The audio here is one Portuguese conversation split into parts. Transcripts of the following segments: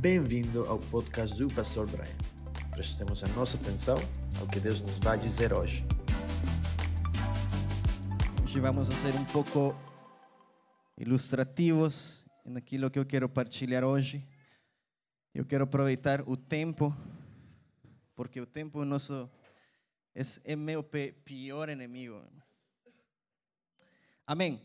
Bem-vindo ao podcast do Pastor Brian. Prestemos a nossa atenção ao que Deus nos vai dizer hoje. Hoje vamos ser um pouco ilustrativos naquilo que eu quero partilhar hoje. Eu quero aproveitar o tempo, porque o tempo nosso é, é meu pior inimigo. Amém.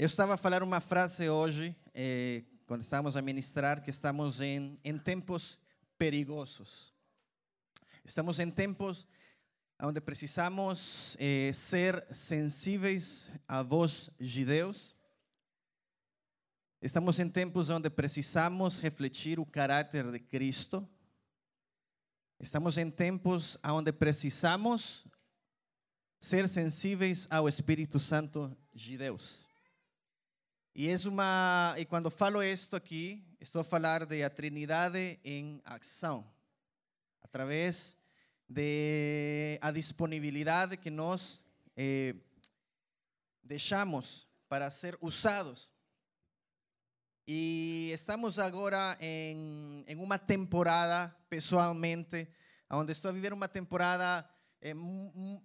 Eu estava a falar uma frase hoje, eh, quando estávamos a ministrar, que estamos em, em tempos perigosos. Estamos em tempos onde precisamos eh, ser sensíveis à voz de Deus. Estamos em tempos onde precisamos refletir o caráter de Cristo. Estamos em tempos onde precisamos ser sensíveis ao Espírito Santo de Deus. E é uma e quando falo isto aqui, estou a falar de a Trindade em ação, através de a disponibilidade que nós eh, deixamos para ser usados. E estamos agora em, em uma temporada, pessoalmente, onde estou a viver uma temporada eh,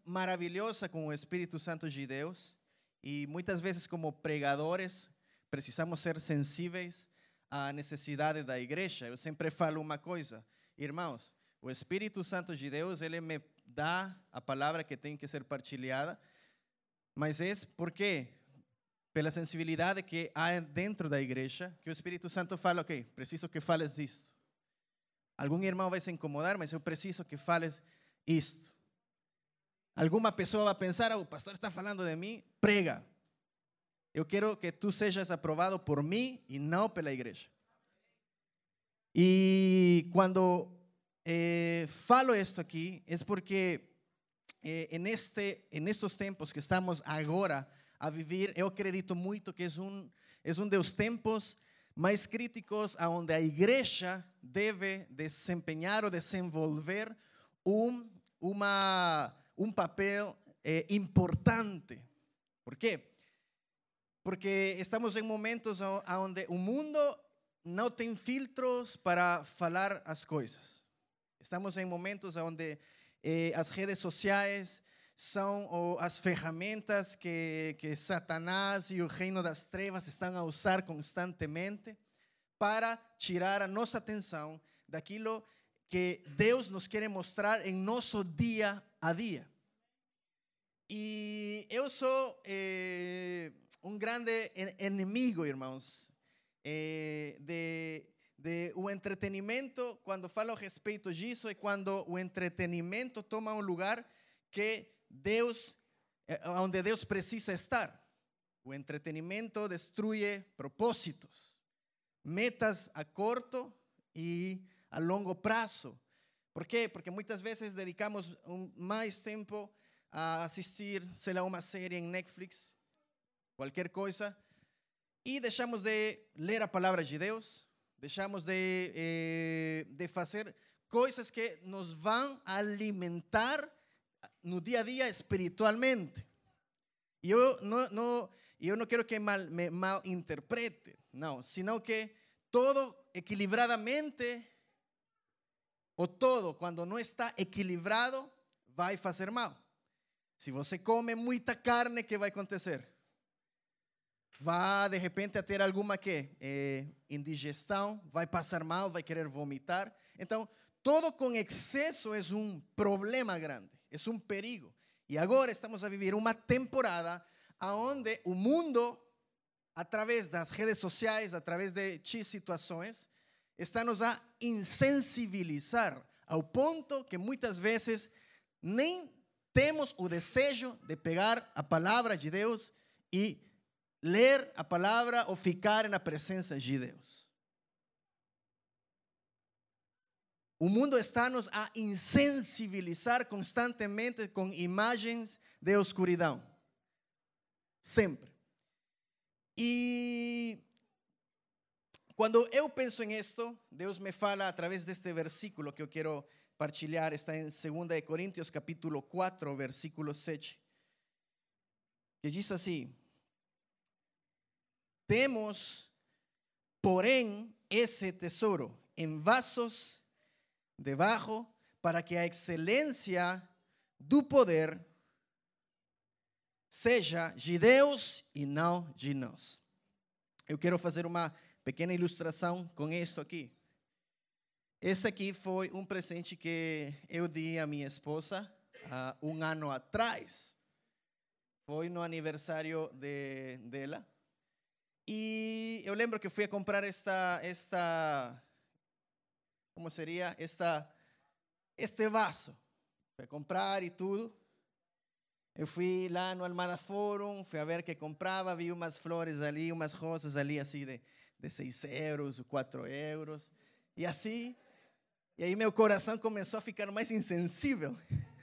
maravilhosa com o Espírito Santo de Deus. E muitas vezes, como pregadores, precisamos ser sensíveis à necessidade da igreja. Eu sempre falo uma coisa, irmãos, o Espírito Santo de Deus, ele me dá a palavra que tem que ser partilhada, mas é porque pela sensibilidade que há dentro da igreja, que o Espírito Santo fala, ok, preciso que fales disto. Algum irmão vai se incomodar, mas eu preciso que fales isto. Alguma pessoa vai pensar, oh, o pastor está falando de mim, prega. Eu quero que tu sejas aprovado por mim e não pela igreja. E quando eh, falo isto aqui, é porque eh, en, este, en estos tempos que estamos agora a vivir, eu acredito muito que é um, é um dos tempos mais críticos onde a igreja deve desempenhar ou desenvolver um, uma, um papel eh, importante. Por quê? Porque estamos em momentos onde o mundo não tem filtros para falar as coisas. Estamos em momentos onde eh, as redes sociais são as ferramentas que, que Satanás e o reino das trevas estão a usar constantemente para tirar a nossa atenção daquilo que Deus nos quer mostrar em nosso dia a dia. E eu sou eh, um grande inimigo, irmãos, eh, de, de o entretenimento. Quando falo a respeito disso, é quando o entretenimento toma um lugar que Deus, eh, onde Deus precisa estar. O entretenimento destrui propósitos, metas a curto e a longo prazo. Por quê? Porque muitas vezes dedicamos mais tempo a assistir, sei lá, uma série em Netflix, qualquer coisa, e deixamos de ler a palavra de Deus, deixamos de, eh, de fazer coisas que nos vão alimentar no dia a dia espiritualmente. E eu não, não, que mal, me malinterprete, não, senão que todo equilibradamente, ou todo, quando não está equilibrado, vai fazer mal. Se você come muita carne, que vai acontecer? Vai de repente a ter alguma que é, indigestão, vai passar mal, vai querer vomitar. Então, todo com excesso é um problema grande, é um perigo. E agora estamos a viver uma temporada onde o mundo, através das redes sociais, através de X situações, está nos a insensibilizar ao ponto que muitas vezes nem temos o desejo de pegar a palavra de Deus e ler a palavra ou ficar na presença de Deus. O mundo está nos a insensibilizar constantemente com imagens de escuridão. Sempre. E quando eu penso em isto, Deus me fala através deste versículo que eu quero partilhar está em 2 Coríntios capítulo 4, versículo 7, que diz assim: Temos, porém, esse tesouro em vasos de barro para que a excelência do poder seja de Deus e não de nós. Eu quero fazer uma pequena ilustração com isso aqui. Esse aqui foi um presente que eu dei à minha esposa há um ano atrás. Foi no aniversário de, dela. E eu lembro que fui a comprar esta, esta, como seria? Esta, este vaso. Fui a comprar e tudo. Eu fui lá no Almada Forum, fui a ver que comprava, vi umas flores ali, umas rosas ali, assim, de, de 6 euros, 4 euros. E assim, e aí meu coração começou a ficar mais insensível.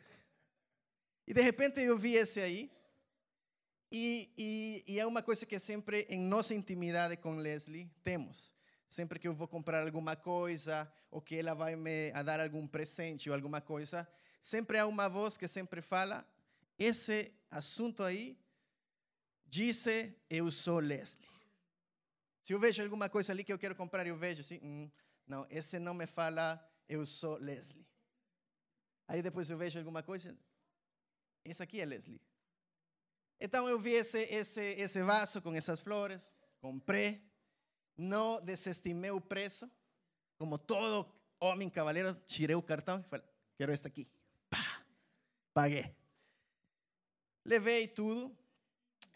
E de repente eu vi esse aí. E, e, e, é uma coisa que sempre em nossa intimidade com Leslie temos. Sempre que eu vou comprar alguma coisa, ou que ela vai me a dar algum presente ou alguma coisa, sempre há uma voz que sempre fala: esse assunto aí, disse eu sou Leslie. Se eu vejo alguma coisa ali que eu quero comprar, eu vejo assim: hum, não, esse não me fala eu sou Leslie. Aí depois eu vejo alguma coisa, esse aqui é Leslie. Então eu vi esse, esse, esse vaso com essas flores, comprei, não desestimei o preço, como todo homem cavaleiro, tirei o cartão e falei, quero este aqui. Pá, paguei. Levei tudo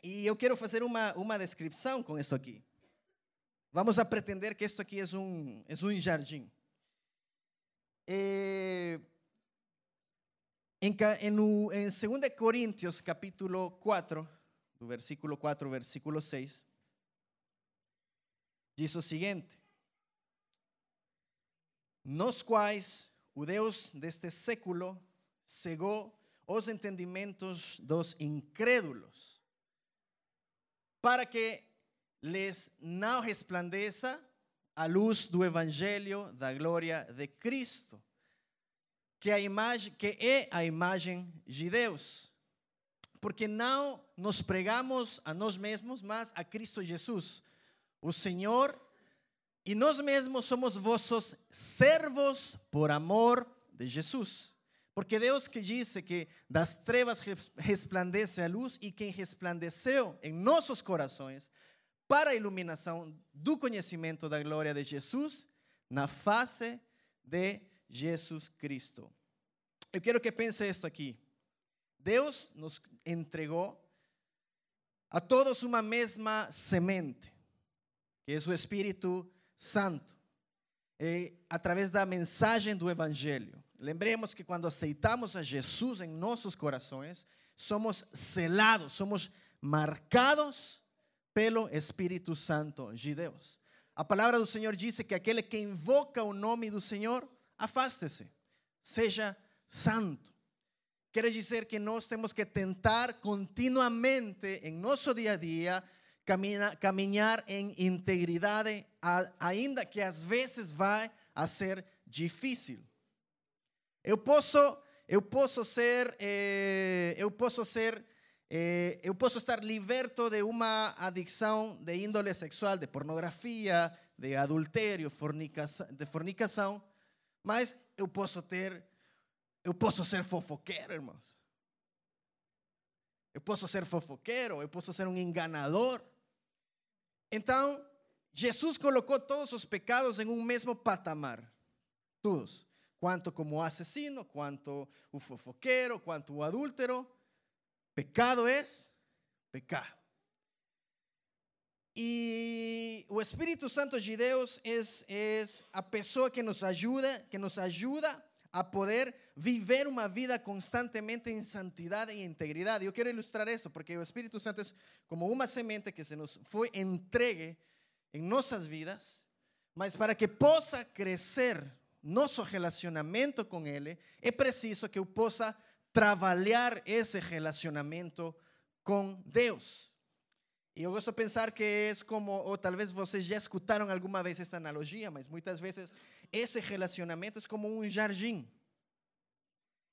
e eu quero fazer uma, uma descrição com isso aqui. Vamos a pretender que isto aqui é um, é um jardim. Eh, em, em 2 Coríntios, capítulo 4, do versículo 4 versículo 6, diz o seguinte: Nos quais o Deus deste século cegou os entendimentos dos incrédulos, para que les não resplandeça a luz do evangelho da glória de Cristo, que a imagem que é a imagem de Deus. Porque não nos pregamos a nós mesmos, mas a Cristo Jesus, o Senhor, e nós mesmos somos vossos servos por amor de Jesus. Porque Deus que disse que das trevas resplandece a luz e quem resplandeceu em nossos corações para a iluminação do conhecimento da glória de Jesus na face de Jesus Cristo. Eu quero que pense isto aqui. Deus nos entregou a todos uma mesma semente, que é o Espírito Santo, e, através da mensagem do Evangelho. Lembremos que quando aceitamos a Jesus em nossos corações, somos selados, somos marcados pelo Espírito Santo de Deus. A palavra do Senhor diz que aquele que invoca o nome do Senhor, afaste-se, seja santo. Quer dizer que nós temos que tentar continuamente em nosso dia a dia caminhar em integridade, ainda que às vezes vai a ser difícil. Eu posso, eu posso ser, eh, eu posso ser eh, eu posso estar liberto de uma adicção de índole sexual, de pornografia, de adultério, fornicação, de fornicação, mas eu posso ter, eu posso ser fofoqueiro, irmãos. Eu posso ser fofoqueiro, eu posso ser um enganador. Então, Jesus colocou todos os pecados em um mesmo patamar. Todos. Quanto como assassino, quanto o fofoqueiro, quanto adúltero. Pecado es pecado. E o Espírito Santo de Deus é, é a pessoa que nos ajuda, que nos ajuda a poder viver uma vida constantemente em santidade e integridade. Eu quero ilustrar isso porque o Espírito Santo é como uma semente que se nos foi entregue em nossas vidas, mas para que possa crescer nosso relacionamento com Ele, é preciso que eu possa trabalhar esse relacionamento com Deus. E eu gosto pensar que é como, ou talvez vocês já escutaram alguma vez esta analogia, mas muitas vezes esse relacionamento é como um jardim.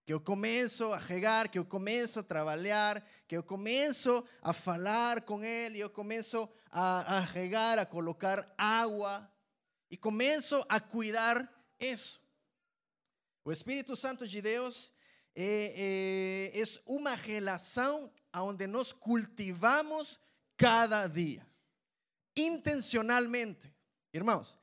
que eu começo a regar, que eu começo a trabalhar, que eu começo a falar com ele, eu começo a, a regar, a colocar água e começo a cuidar isso. O Espírito Santo de Deus é, é, é uma relação onde nós cultivamos cada dia, intencionalmente. Irmãos,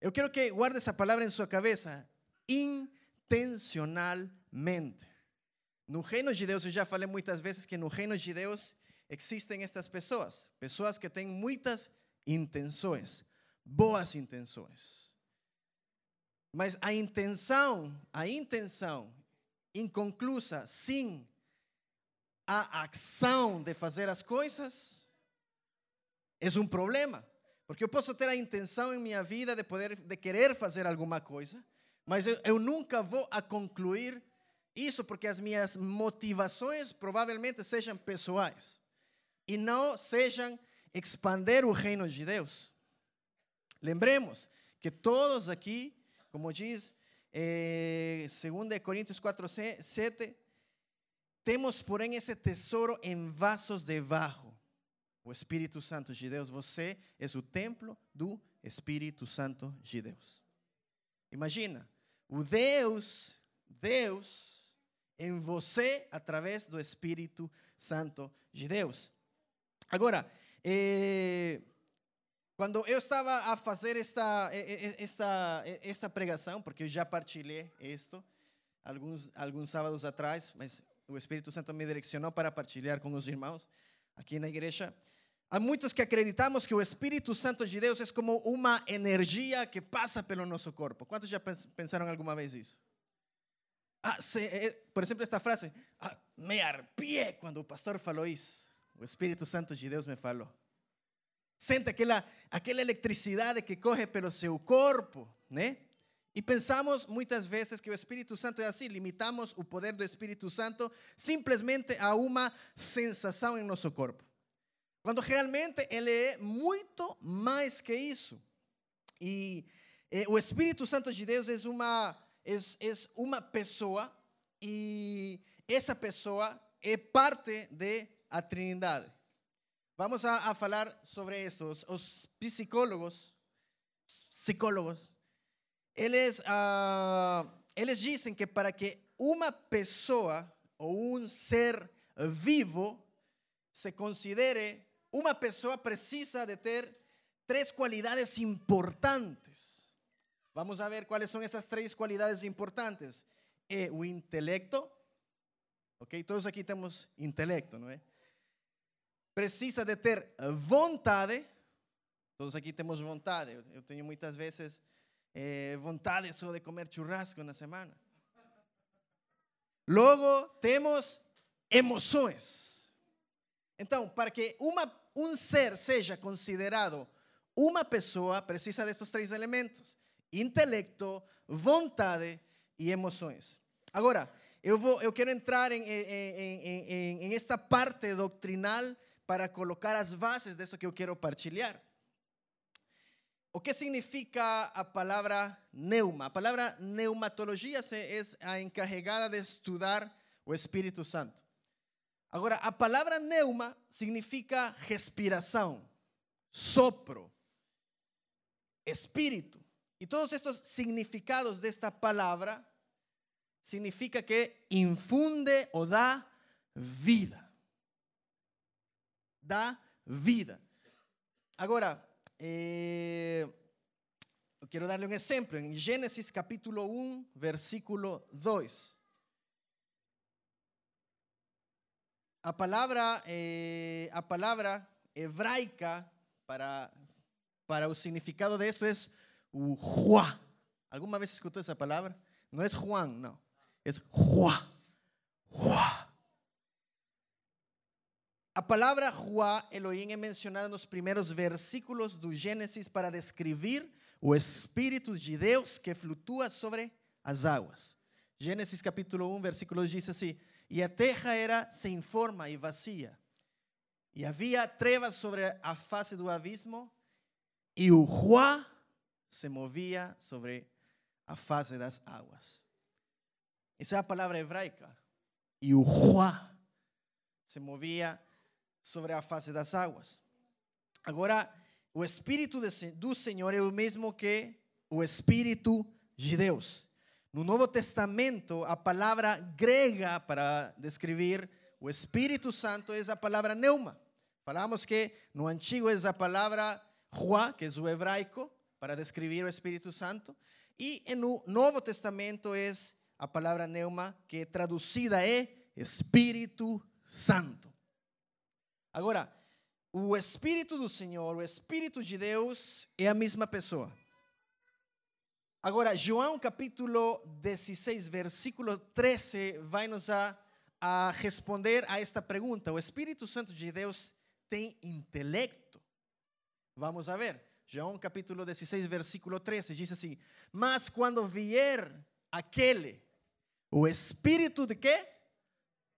eu quero que guarde essa palavra em sua cabeça, intencionalmente. No reino de Deus, eu já falei muitas vezes que no reino de Deus existem estas pessoas, pessoas que têm muitas intenções, boas intenções. Mas a intenção, a intenção inconclusa, sim, a ação de fazer as coisas, é um problema. Porque eu posso ter a intenção em minha vida de poder, de querer fazer alguma coisa, mas eu nunca vou a concluir isso porque as minhas motivações provavelmente sejam pessoais e não sejam expandir o reino de Deus. Lembremos que todos aqui, como diz eh, 2 Coríntios 4, 7, temos, porém, esse tesouro em vasos de barro. O Espírito Santo de Deus, você é o templo do Espírito Santo de Deus. Imagina, o Deus, Deus em você através do Espírito Santo de Deus. Agora, eh, quando eu estava a fazer esta, esta, esta pregação, porque eu já partilhei isto alguns, alguns sábados atrás, mas o Espírito Santo me direcionou para partilhar com os irmãos aqui na igreja. Há muitos que acreditamos que o Espírito Santo de Deus é como uma energia que passa pelo nosso corpo. Quantos já pensaram alguma vez isso? Ah, se, eh, por exemplo, esta frase: ah, me arpié quando o pastor falou isso. O Espírito Santo de Deus me falou. Sente aquela, aquela eletricidade que corre pelo seu corpo, né? E pensamos muitas vezes que o Espírito Santo é assim, limitamos o poder do Espírito Santo simplesmente a uma sensação em nosso corpo. Quando realmente ele é muito mais que isso. E eh, o Espírito Santo de Deus é uma, é, é uma pessoa e essa pessoa é parte de a Trindade. Vamos a, a falar sobre isso. Os, os psicólogos, psicólogos, eles, uh, eles dizem que para que uma pessoa ou um ser vivo se considere uma pessoa precisa de ter três qualidades importantes. Vamos a ver quais são essas três qualidades importantes. O intelecto, ok? Todos aqui temos intelecto, não é? Precisa de ter vontade. Todos aqui temos vontade. Eu tenho muitas vezes eh, vontade de comer churrasco na semana. Logo, temos emoções. Então, para que uma um ser seja considerado uma pessoa, precisa destes três elementos: intelecto, vontade e emoções. Agora, eu, vou, eu quero entrar em, esta parte doctrinal para colocar as bases disso que eu quero partilhar. O que significa a palavra neuma? A palavra neumatologia é a encarregada de estudar o Espírito Santo. Agora, a palavra neuma significa respiração, sopro, espírito. E todos estes significados desta palavra significa que infunde ou dá vida. Dá vida. Agora, eh, eu quero dar-lhe um capítulo 1, versículo 2. Eh, a palavra hebraica para, para o significado de esto es Juá. ¿Alguma vez escutou essa palavra? Não é Juan, não. É Juá. Juá. A palavra Juá, Elohim, é mencionada nos primeiros versículos do Gênesis para descrever o Espírito de que flutua sobre as águas. Gênesis capítulo 1, versículo diz assim: e a terra era sem forma e vazia. E havia trevas sobre a face do abismo, e o Juá se movia sobre a face das águas. Essa é a palavra hebraica. E o Juá se movia sobre a face das águas. Agora, o Espírito do Senhor é o mesmo que o Espírito de Deus. No Novo Testamento, a palavra grega para descrever o Espírito Santo é a palavra neuma. Falamos que no Antigo é a palavra Juá, que é o hebraico, para descrever o Espírito Santo. E no Novo Testamento é a palavra neuma, que traduzida é Espírito Santo. Agora, o Espírito do Senhor, o Espírito de Deus é a mesma pessoa. Agora, João capítulo 16, versículo 13, vai nos a, a responder a esta pergunta. O Espírito Santo de Deus tem intelecto? Vamos a ver. João capítulo 16, versículo 13, diz assim: Mas quando vier aquele, o Espírito de quê?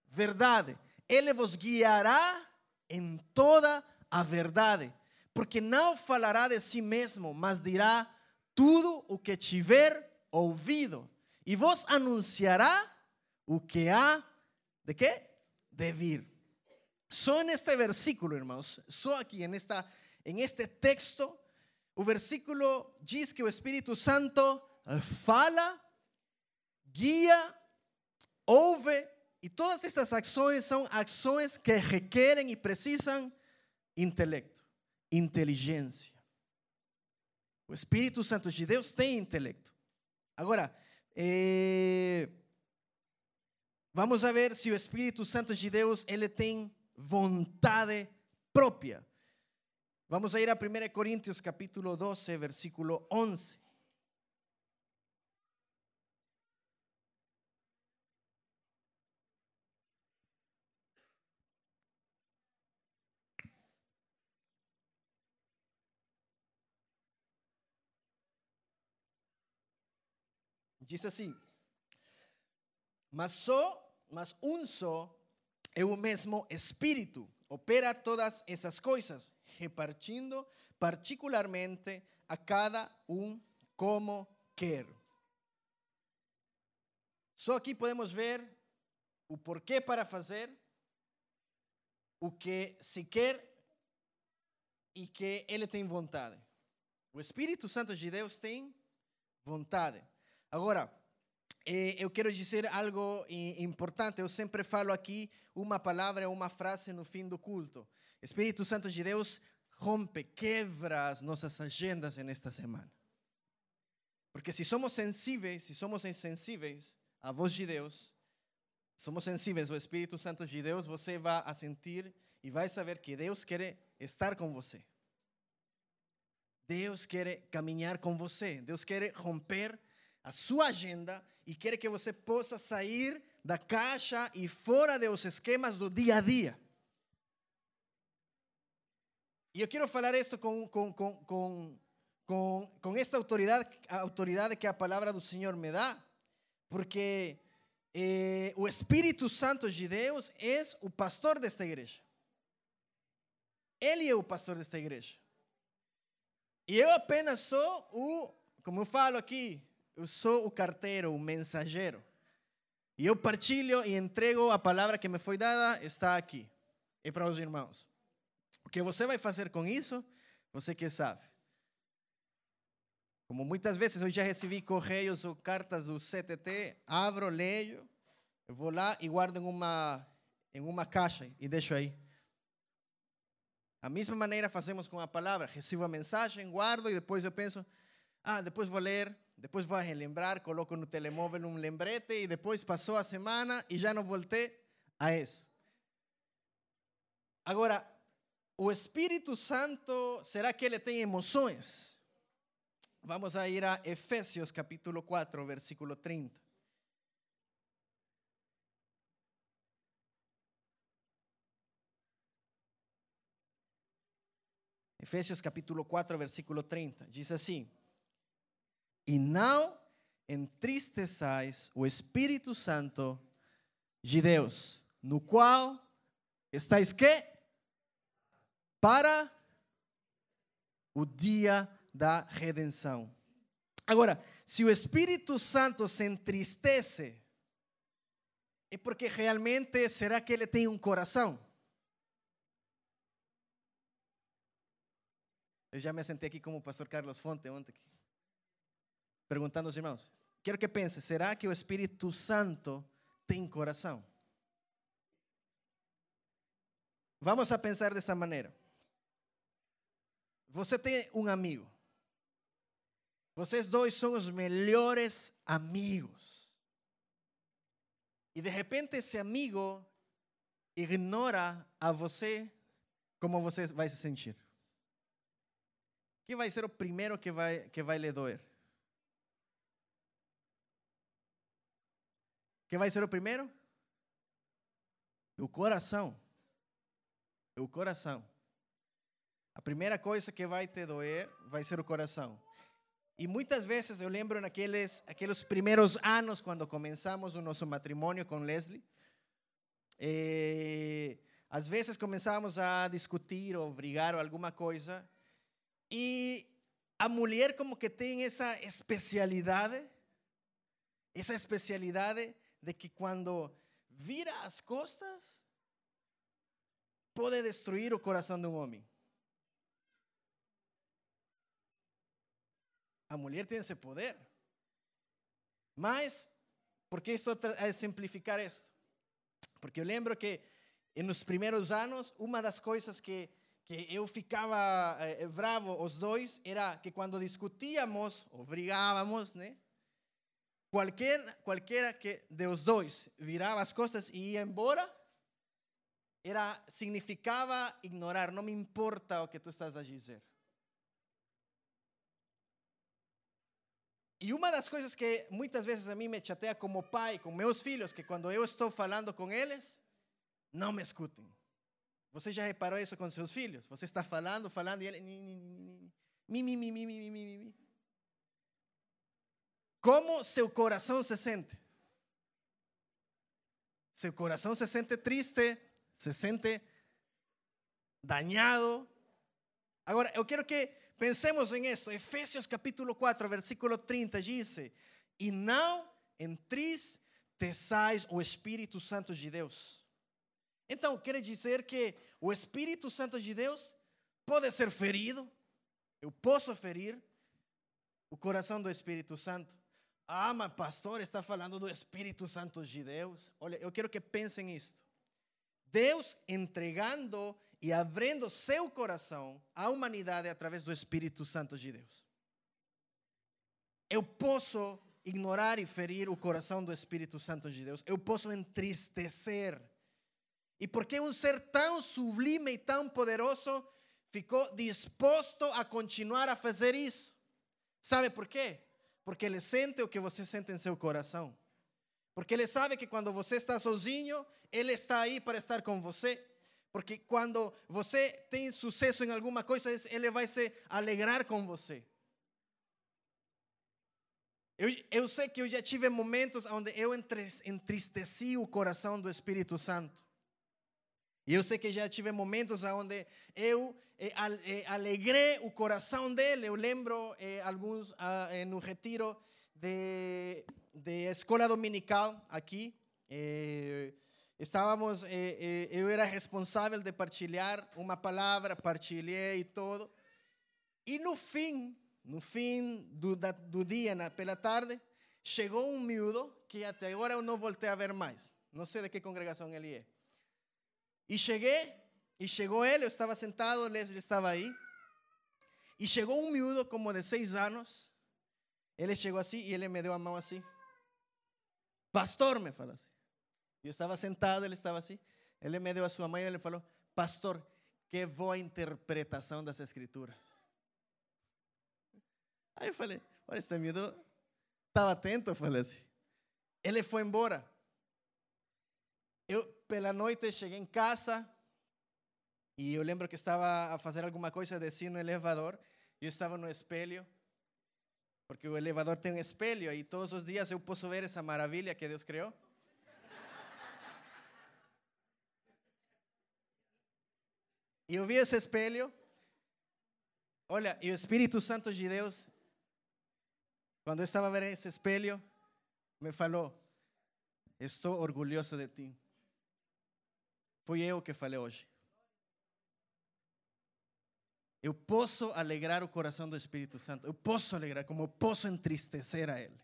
Verdade. Ele vos guiará em toda a verdade, porque não falará de si mesmo, mas dirá tudo o que tiver ouvido e vos anunciará o que há de quê? De vir. Só neste versículo, irmãos, só aqui en, esta, en este texto, o versículo diz que o Espírito Santo fala, guia, ouve, e todas estas ações são ações que requerem e precisam intelecto, inteligência. O Espírito Santo de Deus tem intelecto. Agora, eh, vamos a ver se o Espírito Santo de Deus ele tem vontade própria. Vamos a ir a 1 Coríntios capítulo 12, versículo 11. Diz assim: Mas só, mas um só é o mesmo Espírito, opera todas essas coisas, repartindo particularmente a cada um como quer. Só aqui podemos ver o porquê para fazer, o que se quer e que ele tem vontade. O Espírito Santo de Deus tem vontade. Agora, eh, eu quero dizer algo importante. Eu sempre falo aqui uma palavra, uma frase no fim do culto. Espírito Santo de Deus rompe, quebra as nossas agendas nesta semana. Porque se somos sensíveis, se somos insensíveis à voz de Deus, somos sensíveis ao Espírito Santo de Deus, você vai sentir e vai saber que Deus quer estar com você. Deus quer caminhar com você. Deus quer romper a sua agenda e quer que você possa sair da caixa e fora dos esquemas do dia a dia. E eu quero falar isso com, com, com, com, com, esta autoridade, autoridade que a palavra do Senhor me dá, porque eh, o Espírito Santo de Deus é o pastor desta igreja. Ele é o pastor desta igreja. E eu apenas sou o, como eu falo aqui, eu sou o carteiro, o mensageiro. E eu partilho e entrego a palavra que me foi dada, está aqui. É para os irmãos. O que você vai fazer com isso, você que sabe. Como muitas vezes eu já recebi correios ou cartas do CTT, abro, leio, vou lá e guardo em uma, em uma caixa e deixo aí. A mesma maneira fazemos com a palavra. Recebo a mensagem, guardo e depois eu penso, ah, depois vou ler, depois vou relembrar, coloco no telemóvel um lembrete e depois passou a semana e já não voltei a isso. Agora, o Espírito Santo, será que ele tem emoções? Vamos a ir a Efésios capítulo 4, versículo 30. Efésios capítulo 4, versículo 30. Diz assim: e não entristeçais o Espírito Santo de Deus, no qual estáis que? Para o dia da redenção. Agora, se o Espírito Santo se entristece, é porque realmente será que ele tem um coração? Eu já me sentei aqui como o pastor Carlos Fonte ontem, perguntando aos irmãos. Quero que pense, será que o Espírito Santo tem coração? Vamos a pensar dessa maneira. Você tem um amigo. Vocês dois são os melhores amigos. E de repente esse amigo ignora a você, como você vai se sentir? que vai ser o primeiro que vai, que vai lhe doer? Que vai ser o primeiro? O coração. O coração. A primeira coisa que vai te doer vai ser o coração. E muitas vezes eu lembro naqueles aqueles primeiros anos quando começamos o nosso matrimônio com Leslie, eh, às vezes começávamos a discutir ou brigar ou alguma coisa e a mulher como que tem essa especialidade, essa especialidade de que quando vira as costas, pode destruir o coração de um homem. A mulher tem esse poder. Mas, por que estou a simplificar isso? Porque eu lembro que nos primeiros anos, uma das coisas que que eu ficava eh, bravo os dois era que quando discutíamos ou brigávamos? Qualquer, qualquer que dos dois virava as costas e ia embora, era significava ignorar, não me importa o que tu estás a dizer. E uma das coisas que muitas vezes a mim me chateia como pai, com meus filhos, que quando eu estou falando com eles, não me escutem. Você já reparou isso com seus filhos? Você está falando, falando e. Mi, mi, mi, mi, mi, mi, mi, mi. Como seu coração se sente? Seu coração se sente triste, se sente dañado. Agora, eu quero que pensemos em isso. Efésios capítulo 4, versículo 30 diz: E não entristeçais o Espírito Santo de Deus então, quer dizer que o Espírito Santo de Deus pode ser ferido, eu posso ferir o coração do Espírito Santo. Ah, mas pastor está falando do Espírito Santo de Deus. Olha, eu quero que pensem nisto. Deus entregando e abrindo seu coração à humanidade através do Espírito Santo de Deus. Eu posso ignorar e ferir o coração do Espírito Santo de Deus. Eu posso entristecer e porque um ser tão sublime e tão poderoso ficou disposto a continuar a fazer isso. Sabe por quê? Porque ele sente o que você sente em seu coração. Porque ele sabe que quando você está sozinho, ele está aí para estar com você. Porque quando você tem sucesso em alguma coisa, ele vai se alegrar com você. Eu, eu sei que eu já tive momentos onde eu entristeci o coração do Espírito Santo. E eu sei que já tive momentos onde eu eh, eh, alegrei o coração dele. Eu lembro eh, alguns ah, no retiro de, de escola dominical aqui. estávamos, eu era responsável de partilhar uma palavra, partilhei e todo. E no fim, no fim do, do dia, na, pela tarde, chegou um miúdo que até agora eu não voltei a ver mais. Não sei de que congregação ele é. E cheguei, e chegou ele, eu estava sentado, Leslie estava aí. E chegou um miúdo como de seis anos. Ele chegou assim e ele me deu a mão assim. Pastor, me falou assim. Eu estava sentado, ele estava assim. Ele me deu a sua mão e ele falou: Pastor, que boa interpretação das Escrituras. Aí eu falei: Olha, esse miúdo estava atento. Eu falei assim. Ele foi embora. Eu, pela noite, cheguei em casa e eu lembro que estava a fazer alguma coisa, desci no elevador e eu estava no espelho, porque o elevador tem um espelho e todos os dias eu posso ver essa maravilha que Deus criou. E eu vi esse espelho. Olha, e o Espírito Santo de Deus, quando eu estava vendo esse espelho, me falou: estou orgulhoso de ti. Foi eu que falei hoje. Eu posso alegrar o coração do Espírito Santo. Eu posso alegrar, como eu posso entristecer a Ele.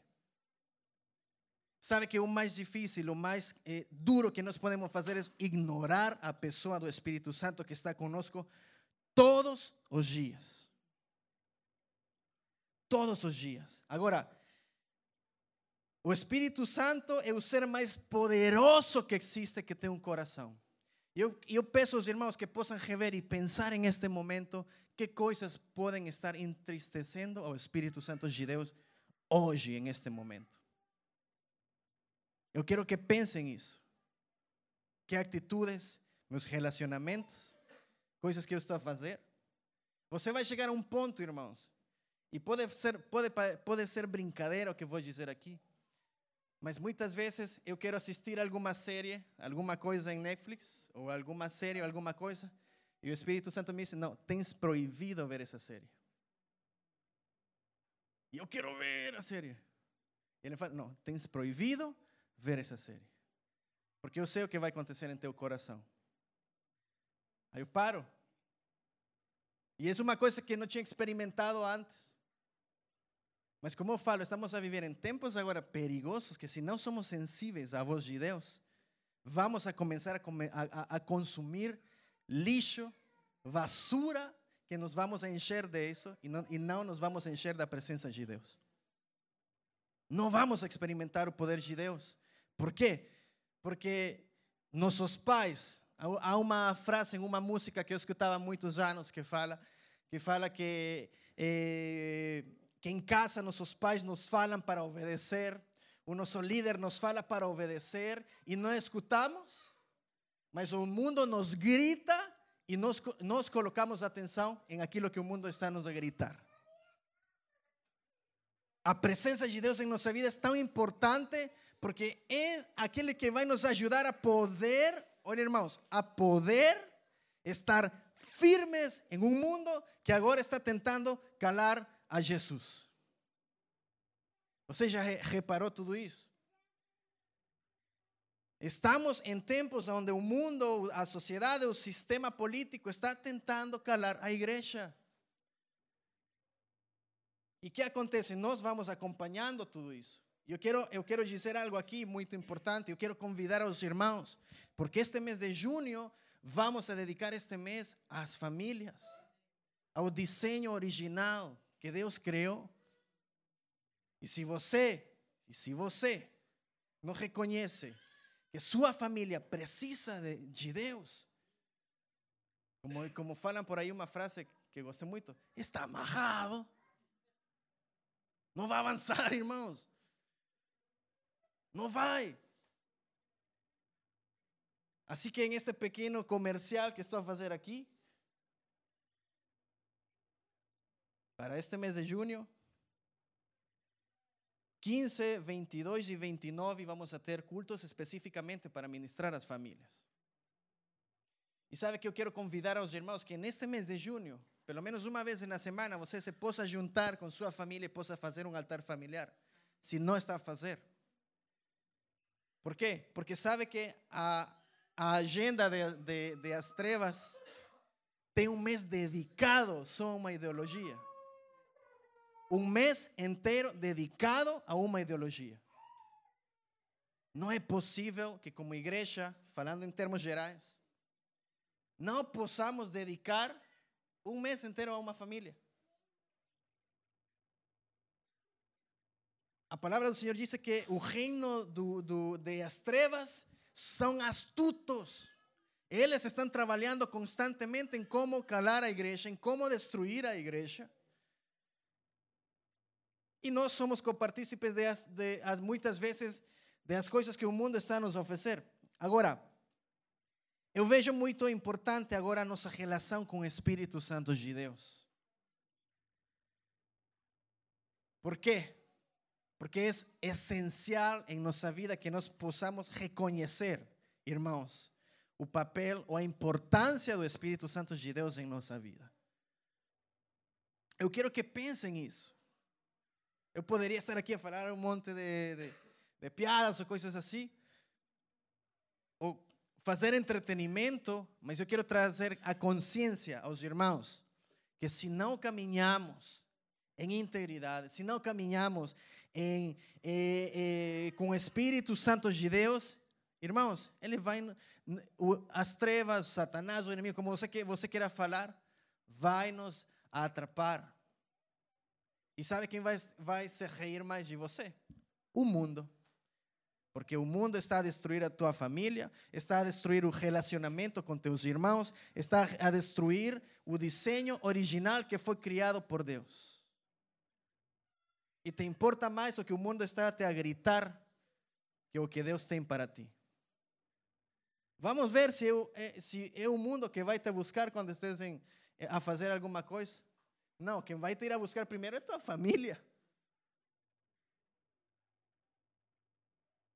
Sabe que o mais difícil, o mais eh, duro que nós podemos fazer é ignorar a pessoa do Espírito Santo que está conosco todos os dias. Todos os dias. Agora, o Espírito Santo é o ser mais poderoso que existe que tem um coração. Eu, eu peço aos irmãos que possam rever e pensar em este momento que coisas podem estar entristecendo ao Espírito Santo de Deus hoje, em este momento. Eu quero que pensem isso. Que atitudes, meus relacionamentos, coisas que eu estou a fazer. Você vai chegar a um ponto, irmãos, e pode ser, pode, pode ser brincadeira o que vou dizer aqui, mas muitas vezes eu quero assistir alguma série, alguma coisa em Netflix, ou alguma série, alguma coisa, e o Espírito Santo me diz: Não, tens proibido ver essa série. E eu quero ver a série. E ele fala: Não, tens proibido ver essa série. Porque eu sei o que vai acontecer em teu coração. Aí eu paro. E é uma coisa que não tinha experimentado antes. Mas como eu falo, estamos a viver em tempos agora perigosos que se não somos sensíveis à voz de Deus, vamos a começar a, a, a consumir lixo, basura, que nos vamos a encher de isso e não, e não nos vamos a encher da presença de Deus. Não vamos a experimentar o poder de Deus. Por quê? Porque nossos pais, há uma frase em uma música que eu escutava há muitos anos que fala que fala que eh, que em casa nossos pais nos falam para obedecer, o nosso líder nos fala para obedecer e não escutamos, mas o mundo nos grita nós, nós colocamos atenção em aquilo que o mundo está nos a gritar. A presença de Deus em nossa vida é tão importante porque é aquele que vai nos ajudar a poder, olha irmãos, a poder estar firmes em um mundo que agora está tentando calar a Jesus. Você já reparou tudo isso? Estamos em tempos onde o mundo, a sociedade, o sistema político está tentando calar a igreja. E que acontece? Nós vamos acompanhando tudo isso. Eu quero, eu quero dizer algo aqui muito importante. Eu quero convidar aos irmãos, porque este mês de junho vamos a dedicar este mês às famílias, ao desenho original que Deus criou. E se você, e se você não que sua família precisa de, de como, como falam por aí uma frase que gostei muito, está amarrado. Não vai avançar, irmãos. Não vai. Assim que em este pequeno comercial que estou a fazer aqui, para este mês de junho, 15, 22 e 29 vamos a ter cultos especificamente para ministrar às famílias. E sabe que eu quero convidar aos irmãos que neste mês de junho, pelo menos uma vez na semana, você se possa juntar com sua família e possa fazer um altar familiar, se não está a fazer. Por quê? Porque sabe que a, a agenda de, de, de as trevas tem um mês dedicado a uma ideologia. Um mês inteiro dedicado a uma ideologia. Não é possível que, como igreja, falando em termos gerais, não possamos dedicar um mês inteiro a uma família. A palavra do Senhor diz que o reino do, do, das trevas são astutos. Eles estão trabalhando constantemente em como calar a igreja, em como destruir a igreja. E nós somos copartícipes de, as, de as, muitas vezes das coisas que o mundo está a nos oferecer. Agora, eu vejo muito importante agora a nossa relação com o Espírito Santo de Deus. Por quê? Porque é essencial em nossa vida que nós possamos reconhecer, irmãos, o papel ou a importância do Espírito Santo de Deus em nossa vida. Eu quero que pensem isso. Eu poderia estar aqui a falar um monte de, de, de piadas ou coisas assim, ou fazer entretenimento, mas eu quero trazer a consciência aos irmãos que se não caminhamos em integridade, se não caminhamos em, eh, eh, com o Espírito Santo de Deus, irmãos, ele vai as trevas, Satanás, o inimigo, como você você queira falar, vai nos atrapar. E sabe quem vai, vai se rir mais de você? O mundo. Porque o mundo está a destruir a tua família, está a destruir o relacionamento com teus irmãos, está a destruir o desenho original que foi criado por Deus. E te importa mais o que o mundo está a te a gritar que o que Deus tem para ti. Vamos ver se, é, se é o mundo que vai te buscar quando estés em, eh, a fazer alguma coisa. Não, quem vai te ir a buscar primeiro é tua família.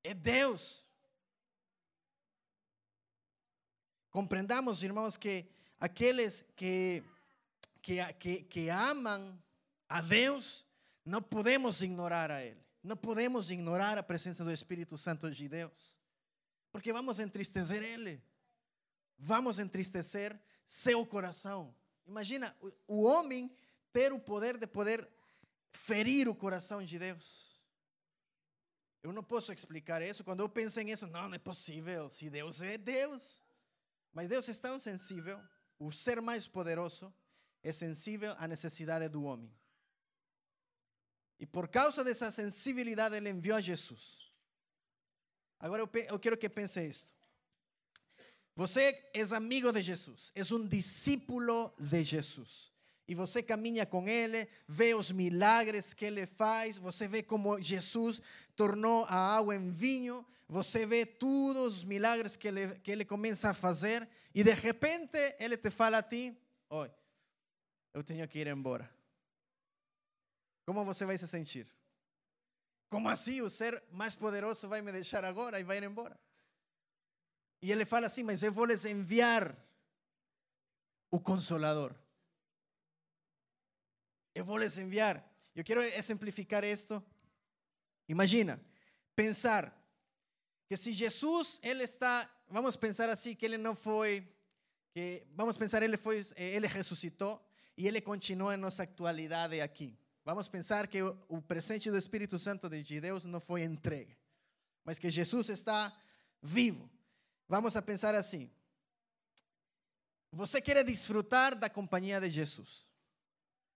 É Deus. Compreendamos, irmãos, que aqueles que, que, que, que amam a Deus, não podemos ignorar a Ele. Não podemos ignorar a presença do Espírito Santo de Deus. Porque vamos entristecer Ele. Vamos entristecer seu coração. Imagina o homem ter o poder de poder ferir o coração de Deus. Eu não posso explicar isso. Quando eu penso em isso, não, não é possível. Se Deus é Deus. Mas Deus é tão sensível. O ser mais poderoso é sensível à necessidade do homem. E por causa dessa sensibilidade, Ele enviou a Jesus. Agora eu, eu quero que pense isto. Você é amigo de Jesus, é um discípulo de Jesus e você caminha com ele, vê os milagres que ele faz, você vê como Jesus tornou a água em vinho, você vê todos os milagres que ele, que ele começa a fazer, e de repente ele te fala a ti: Oi, eu tenho que ir embora. Como você vai se sentir? Como assim o ser mais poderoso vai me deixar agora e vai ir embora? E ele fala assim: Mas eu vou lhes enviar o Consolador. Eu vou lhes enviar. Eu quero exemplificar isto. Imagina, pensar que se Jesus, ele está, vamos pensar assim, que ele não foi, que vamos pensar ele foi, ele ressuscitou e ele continua em nossa atualidade aqui. Vamos pensar que o presente do Espírito Santo de Deus não foi entregue, mas que Jesus está vivo. Vamos a pensar assim. Você quer desfrutar da companhia de Jesus.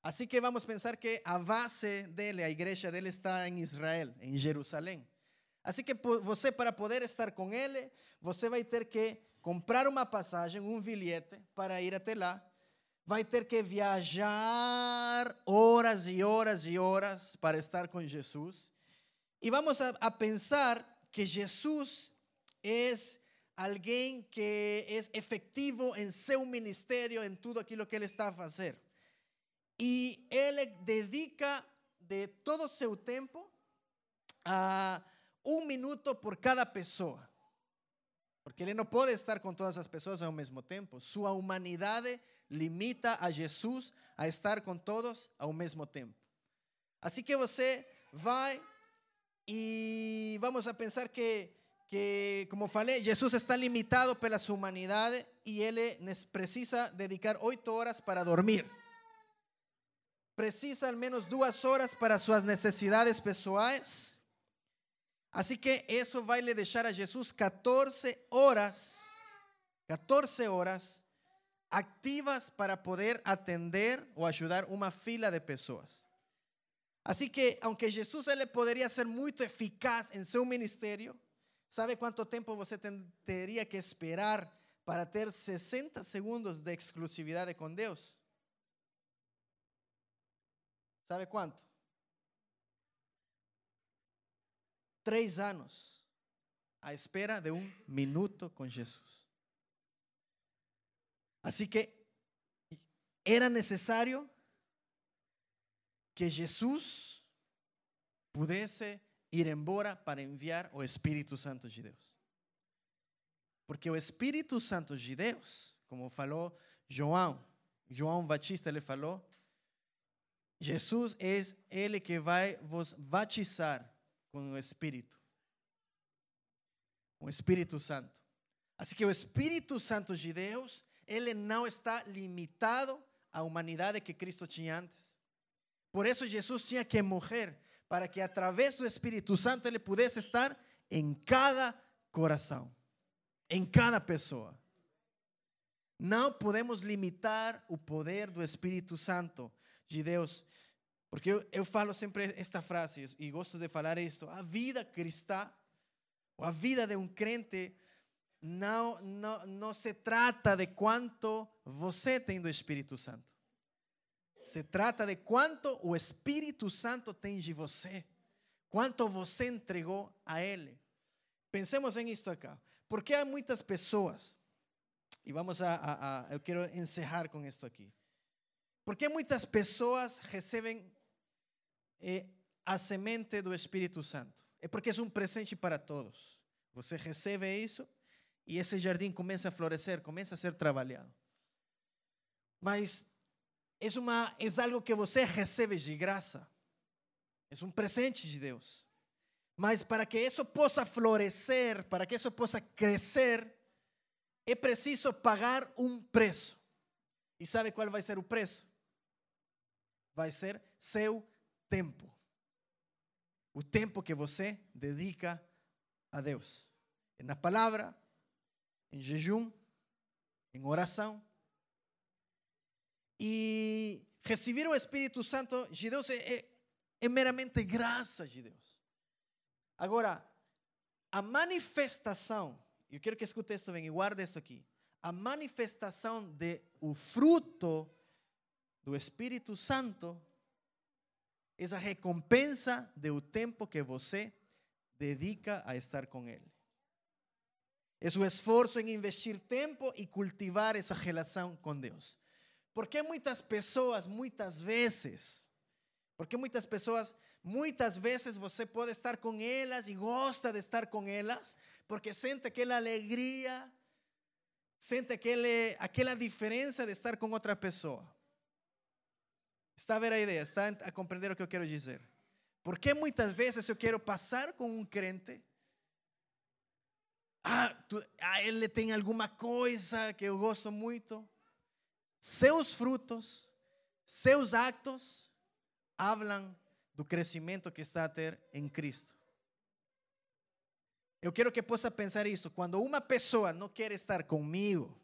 Así que vamos a pensar que a base dele, a igreja dele está em Israel, em Jerusalém. Así que você para poder estar com ele, você vai ter que comprar uma passagem, um bilhete para ir até lá. Vai ter que viajar horas e horas e horas para estar com Jesus. E vamos a, a pensar que Jesus é alguém que é efetivo em seu ministério, em tudo aquilo que ele está a fazer. Y él dedica de todo su tiempo a un minuto por cada persona. Porque él no puede estar con todas las personas al mismo tiempo. Su humanidad limita a Jesús a estar con todos al mismo tiempo. Así que você vai y vamos a pensar que, que como falei, Jesús está limitado por su humanidad y él precisa dedicar ocho horas para dormir precisa al menos dos horas para sus necesidades pessoais. Así que eso va a le dejar a Jesús 14 horas, 14 horas activas para poder atender o ayudar una fila de personas. Así que, aunque Jesús le podría ser muy eficaz en su ministerio, ¿sabe cuánto tiempo você tendría que esperar para tener 60 segundos de exclusividad con Dios? ¿Sabe cuánto? Três anos à espera de um minuto com Jesus. Assim que era necessário que Jesus pudesse ir embora para enviar o Espírito Santo de Deus. Porque o Espírito Santo de Deus, como falou João, João Batista ele falou, Jesus é Ele que vai vos batizar com o Espírito, com o Espírito Santo. Assim que o Espírito Santo de Deus, ele não está limitado à humanidade que Cristo tinha antes. Por isso Jesus tinha que morrer, para que através do Espírito Santo ele pudesse estar em cada coração, em cada pessoa. Não podemos limitar o poder do Espírito Santo de Deus. Porque eu, eu falo sempre esta frase e gosto de falar isto: a vida cristã, ou a vida de um crente, não, não, não se trata de quanto você tem do Espírito Santo. Se trata de quanto o Espírito Santo tem de você, quanto você entregou a Ele. Pensemos em isto acá. Porque há muitas pessoas, e vamos a, a, a eu quero encerrar com isto aqui. Porque muitas pessoas recebem eh, a semente do Espírito Santo? É porque é um presente para todos. Você recebe isso e esse jardim começa a florescer, começa a ser trabalhado. Mas é, uma, é algo que você recebe de graça. É um presente de Deus. Mas para que isso possa florescer, para que isso possa crescer, é preciso pagar um preço. E sabe qual vai ser o preço? Vai ser seu tempo. O tempo que você dedica a Deus. Na palavra, em jejum, em oração. E receber o Espírito Santo de Deus é, é, é meramente graça de Deus. Agora, a manifestação, eu quero que escute isso bem e guarde isso aqui. A manifestação de o fruto do Espírito Santo é a recompensa do tempo que você dedica a estar com Ele. É o esforço em investir tempo e cultivar essa relação com Deus. Porque muitas pessoas, muitas vezes, porque muitas pessoas, muitas vezes você pode estar com elas e gosta de estar com elas, porque sente aquela alegria, sente aquele, aquela diferença de estar com outra pessoa. Está a ver a ideia? Está a compreender o que eu quero dizer? Porque muitas vezes eu quero passar com um crente ah, tu, ah, ele tem alguma coisa que eu gosto muito. Seus frutos, seus actos, hablam do crescimento que está a ter em Cristo. Eu quero que possa pensar isso. Quando uma pessoa não quer estar comigo,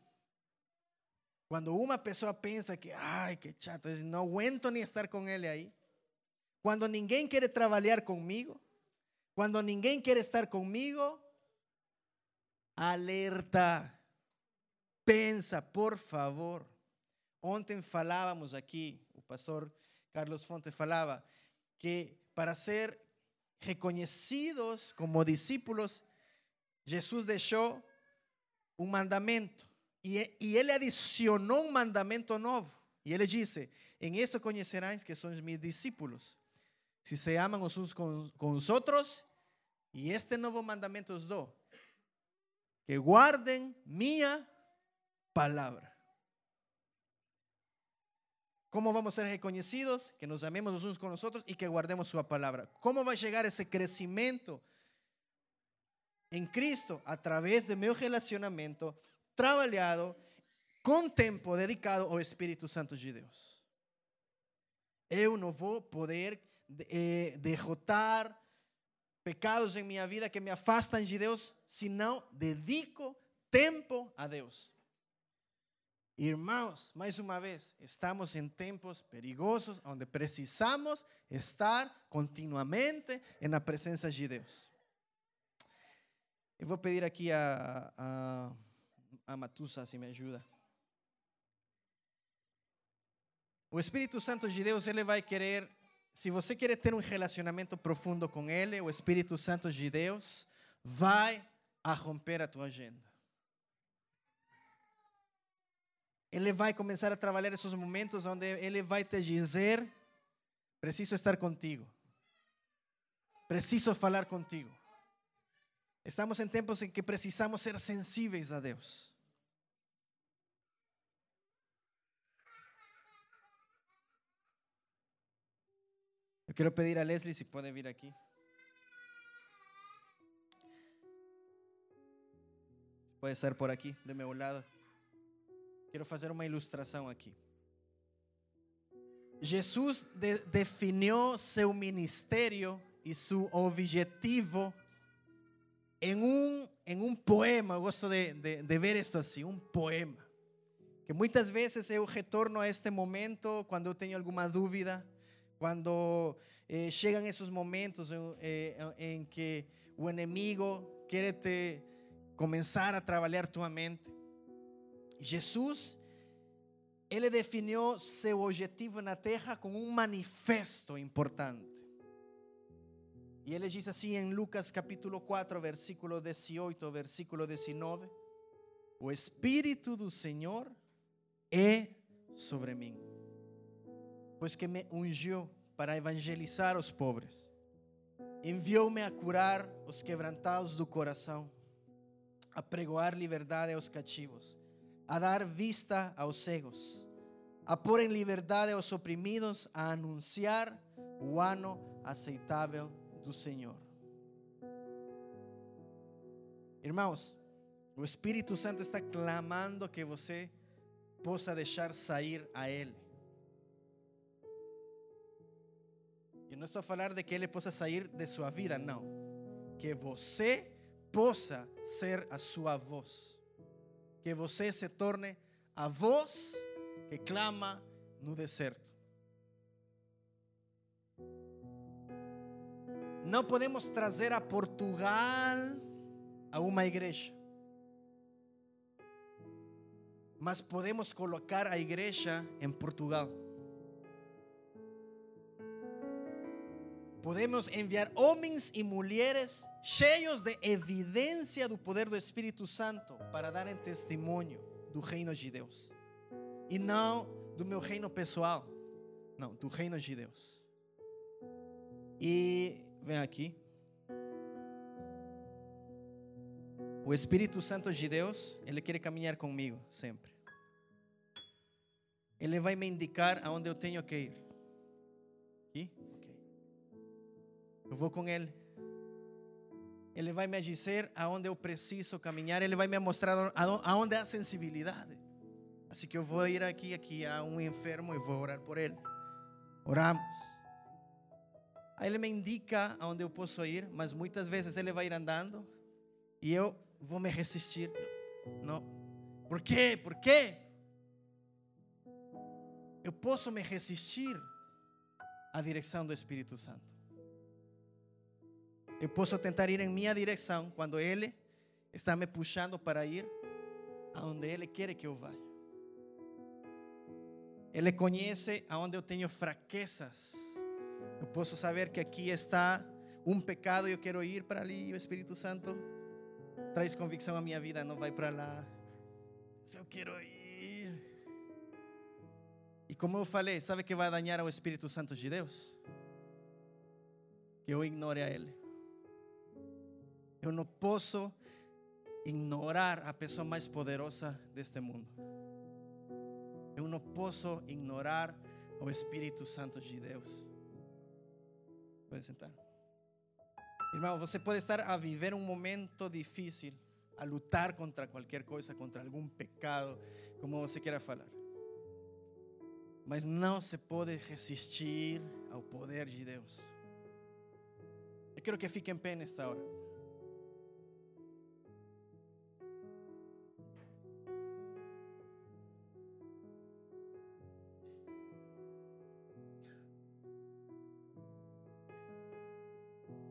quando uma pessoa pensa que, ai, que chato, não aguento nem estar com ele aí. Quando ninguém quer trabalhar comigo, quando ninguém quer estar comigo, alerta. Pensa, por favor. Ontem falávamos aqui, o pastor Carlos Fonte falava, que para ser reconhecidos como discípulos, Jesús deixou um mandamento e, e ele adicionou um mandamento novo. E ele disse: Em esto conhecerás que são meus discípulos, se se amam os uns com, com os outros, este novo mandamento os dou que guarden minha palavra. ¿Cómo vamos a ser reconocidos? Que nos amemos los unos con los otros y que guardemos su palabra. ¿Cómo va a llegar ese crecimiento en Cristo? A través de mi relacionamiento trabajado com tempo dedicado ao Espírito Santo de Deus. Eu não vou poder eh, derrotar pecados em minha vida que me afastam de Deus, se não dedico tempo a Deus. Irmãos, mais uma vez, estamos em tempos perigosos onde precisamos estar continuamente na presença de Deus. Eu vou pedir aqui a, a, a Matusa se me ajuda. O Espírito Santo de Deus, ele vai querer se você quer ter um relacionamento profundo com Ele, o Espírito Santo de Deus vai a romper a tua agenda. Ele vai começar a trabalhar esses momentos onde Ele vai te dizer: preciso estar contigo, preciso falar contigo. Estamos em tempos em que precisamos ser sensíveis a Deus. Quiero pedir a Leslie si puede vir aquí. Pode ser por aqui, de meu lado. Quero fazer uma ilustração aqui. Jesus de, definiu seu ministério e seu objetivo em um, em um poema. Eu gosto de, de, de ver isto assim: um poema. Que muitas vezes eu retorno a este momento quando eu tenho alguma dúvida, quando eh, chegam esses momentos eh, em que o inimigo quer te começar a trabalhar tua mente. Jesus ele definiu seu objetivo na terra com um manifesto importante. E ele diz assim em Lucas capítulo 4, versículo 18, versículo 19: O Espírito do Senhor é sobre mim, pois que me ungiu para evangelizar os pobres, enviou-me a curar os quebrantados do coração, a pregoar liberdade aos cativos a dar vista aos cegos, a pôr em liberdade aos oprimidos, a anunciar o ano aceitável do Senhor. Irmãos, o Espírito Santo está clamando que você possa deixar sair a Ele. Eu não estou a falar de que Ele possa sair de sua vida, não. Que você possa ser a sua voz que você se torne a voz que clama no deserto. Não podemos trazer a Portugal a uma igreja, mas podemos colocar a igreja em Portugal. Podemos enviar homens e mulheres cheios de evidência do poder do Espírito Santo para darem testemunho do reino de Deus. E não do meu reino pessoal, não, do reino de Deus. E vem aqui. O Espírito Santo de Deus, ele quer caminhar comigo sempre. Ele vai me indicar aonde eu tenho que ir. Eu vou com Ele. Ele vai me dizer aonde eu preciso caminhar. Ele vai me mostrar aonde há sensibilidade. Assim que eu vou ir aqui, aqui a um enfermo e vou orar por ele. Oramos. Aí ele me indica aonde eu posso ir, mas muitas vezes ele vai ir andando e eu vou me resistir. Não. Por quê? Por quê? Eu posso me resistir à direção do Espírito Santo. Eu posso tentar ir em minha direção quando Ele está me puxando para ir aonde Ele quer que eu vá. Ele conhece aonde eu tenho fraquezas. Eu posso saber que aqui está um pecado e eu quero ir para ali. O Espírito Santo traz convicção à minha vida, não vai para lá. Se eu quero ir. E como eu falei, sabe que vai danhar ao Espírito Santo de Deus? Que eu ignore a Ele. Eu não posso ignorar a pessoa mais poderosa deste mundo. Eu não posso ignorar o Espírito Santo de Deus. Pode sentar. Irmão, você pode estar a viver um momento difícil, a lutar contra qualquer coisa, contra algum pecado, como você queira falar. Mas não se pode resistir ao poder de Deus. Eu quero que fique em pé nesta hora.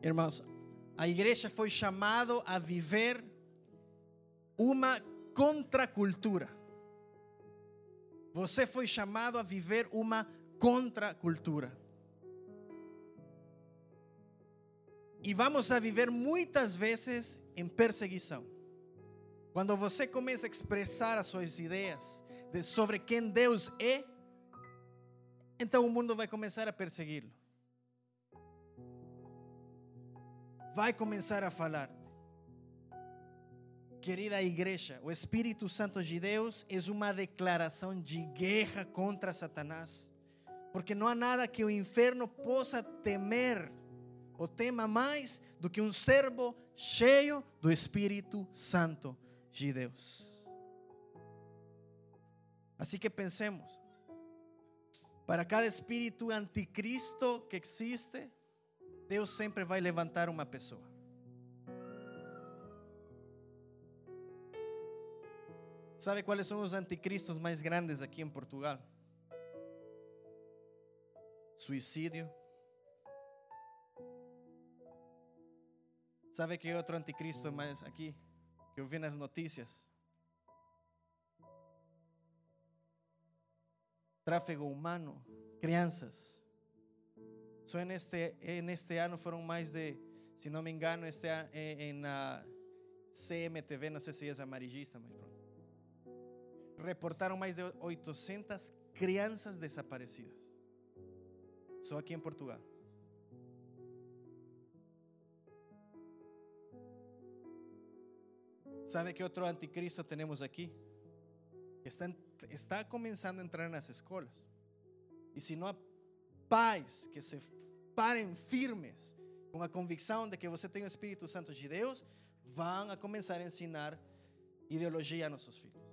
Irmãos, a igreja foi chamado a viver uma contracultura. Você foi chamado a viver uma contracultura. E vamos a viver muitas vezes em perseguição. Quando você começa a expressar as suas ideias de sobre quem Deus é, então o mundo vai começar a persegui-lo. Vai começar a falar. Querida igreja, o Espírito Santo de Deus é uma declaração de guerra contra Satanás. Porque não há nada que o inferno possa temer ou tema mais do que um servo cheio do Espírito Santo de Deus. Así que pensemos, para cada espírito anticristo que existe, Deus sempre vai levantar uma pessoa. ¿Sabe cuáles son los anticristos más grandes aquí en Portugal? Suicidio. ¿Sabe qué otro anticristo más aquí? Que eu vi nas noticias. Tráfego humano, crianças. Só en este, en este año fueron más de, si no me engano, este, a- eh, CMTV, no sé si es amarillista, mas pronto. Reportaron más de 800 crianças desaparecidas. Só aqui em Portugal. ¿Sabe qué otro anticristo tenemos aquí? Está, está comenzando a entrar en las escuelas. Y si no pais que se parem firmes com a convicção de que você tem o Espírito Santo de Deus, vão a começar a ensinar ideologia a nossos filhos.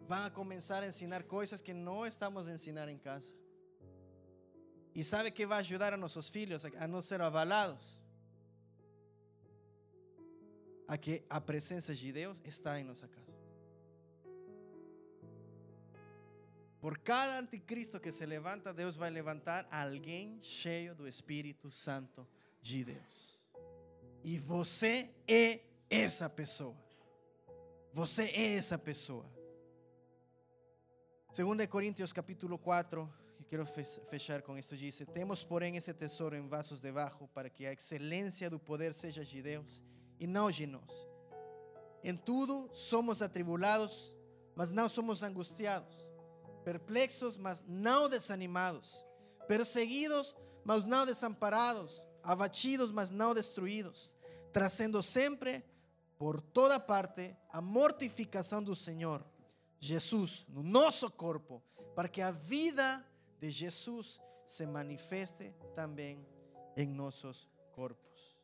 Vão a começar a ensinar coisas que não estamos a ensinar em casa. E sabe que vai ajudar a nossos filhos a não ser avalados? A que a presença de Deus está em nossa casa. Por cada anticristo que se levanta, Deus vai levantar alguém cheio do Espírito Santo de Deus. E você é essa pessoa. Você é essa pessoa. 2 Coríntios capítulo 4, e quero fe- fechar com isto, diz: Temos, porém, esse tesouro em vasos de barro, para que a excelência do poder seja de Deus e não de nós. Em tudo somos atribulados, mas não somos angustiados perplexos, mas não desanimados, perseguidos, mas não desamparados, abatidos, mas não destruídos, trazendo sempre por toda parte a mortificação do Senhor Jesus no nosso corpo, para que a vida de Jesus se manifeste também em nossos corpos.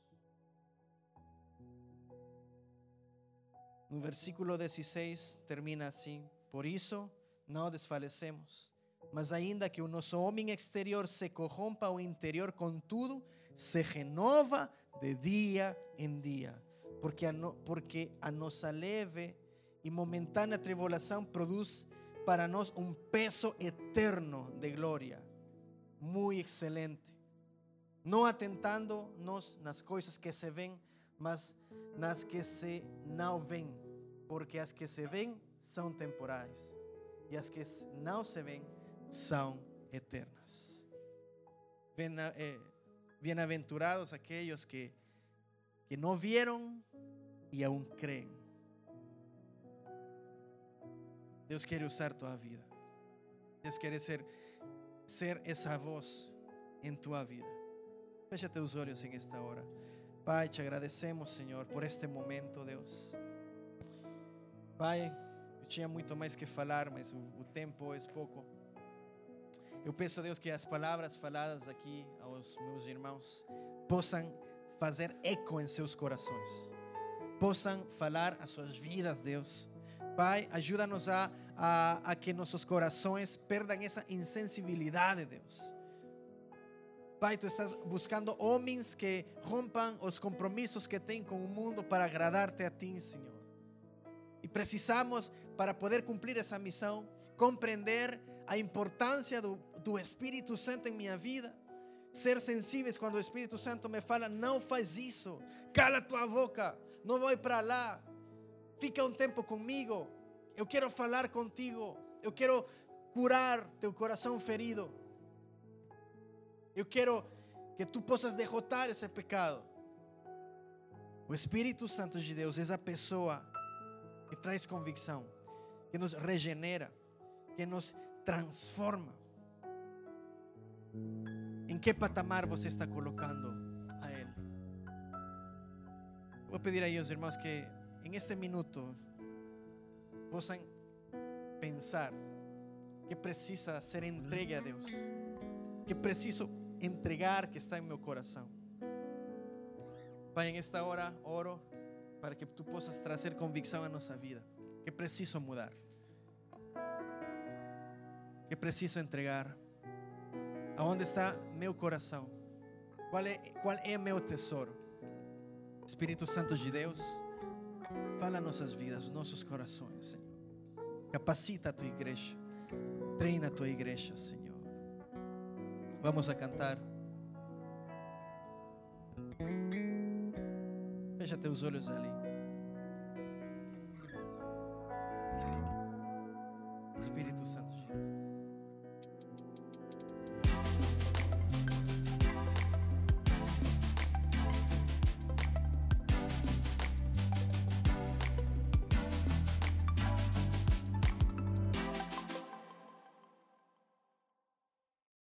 No versículo 16 termina assim: Por isso não desfalecemos, mas ainda que o nosso homem exterior se corrompa, o interior, contudo, se renova de dia em dia, porque a, no- porque a nossa leve e momentânea tribulação produz para nós um peso eterno de glória, muito excelente, não atentando nos nas coisas que se veem, mas nas que se não veem, porque as que se veem são temporais e as que não se veem são eternas. Eh, Bienaventurados aquellos que, que no vieron y aún creen. Deus quer usar tua vida. Deus quer ser, ser essa voz em tua vida. Fecha teus olhos em esta hora. Pai, te agradecemos, Senhor, por este momento, Deus. Pai, tinha muito mais que falar, mas o, o tempo é pouco. Eu peço, Deus, que as palavras faladas aqui aos meus irmãos possam fazer eco em seus corações, possam falar às suas vidas, Deus. Pai, ajuda-nos a, a, a que nossos corações perdam essa insensibilidade, Deus. Pai, tu estás buscando homens que rompam os compromissos que têm com o mundo para agradar-te a ti, Senhor. E precisamos, para poder cumprir essa missão, compreender a importância do, do Espírito Santo em minha vida. Ser sensíveis quando o Espírito Santo me fala: não faz isso, cala tua boca, não vai para lá, fica um tempo comigo. Eu quero falar contigo, eu quero curar teu coração ferido. Eu quero que tu possas derrotar esse pecado. O Espírito Santo de Deus é a pessoa que traz convicção, que nos regenera, que nos transforma. Em que patamar você está colocando a Ele? Vou pedir aí aos irmãos que em este minuto possam pensar que precisa ser entregue a Deus, que preciso entregar que está em meu coração. Pai, en esta hora oro para que tu possas trazer convicção à nossa vida. Que preciso mudar. Que preciso entregar. Aonde está meu coração? Qual é, é meu tesouro? Espírito Santo de Deus, fala nossas vidas, nossos corações, Senhor. Capacita a tua igreja. Treina a tua igreja, Senhor. Vamos a cantar. Fecha teus olhos ali. Espírito Santo de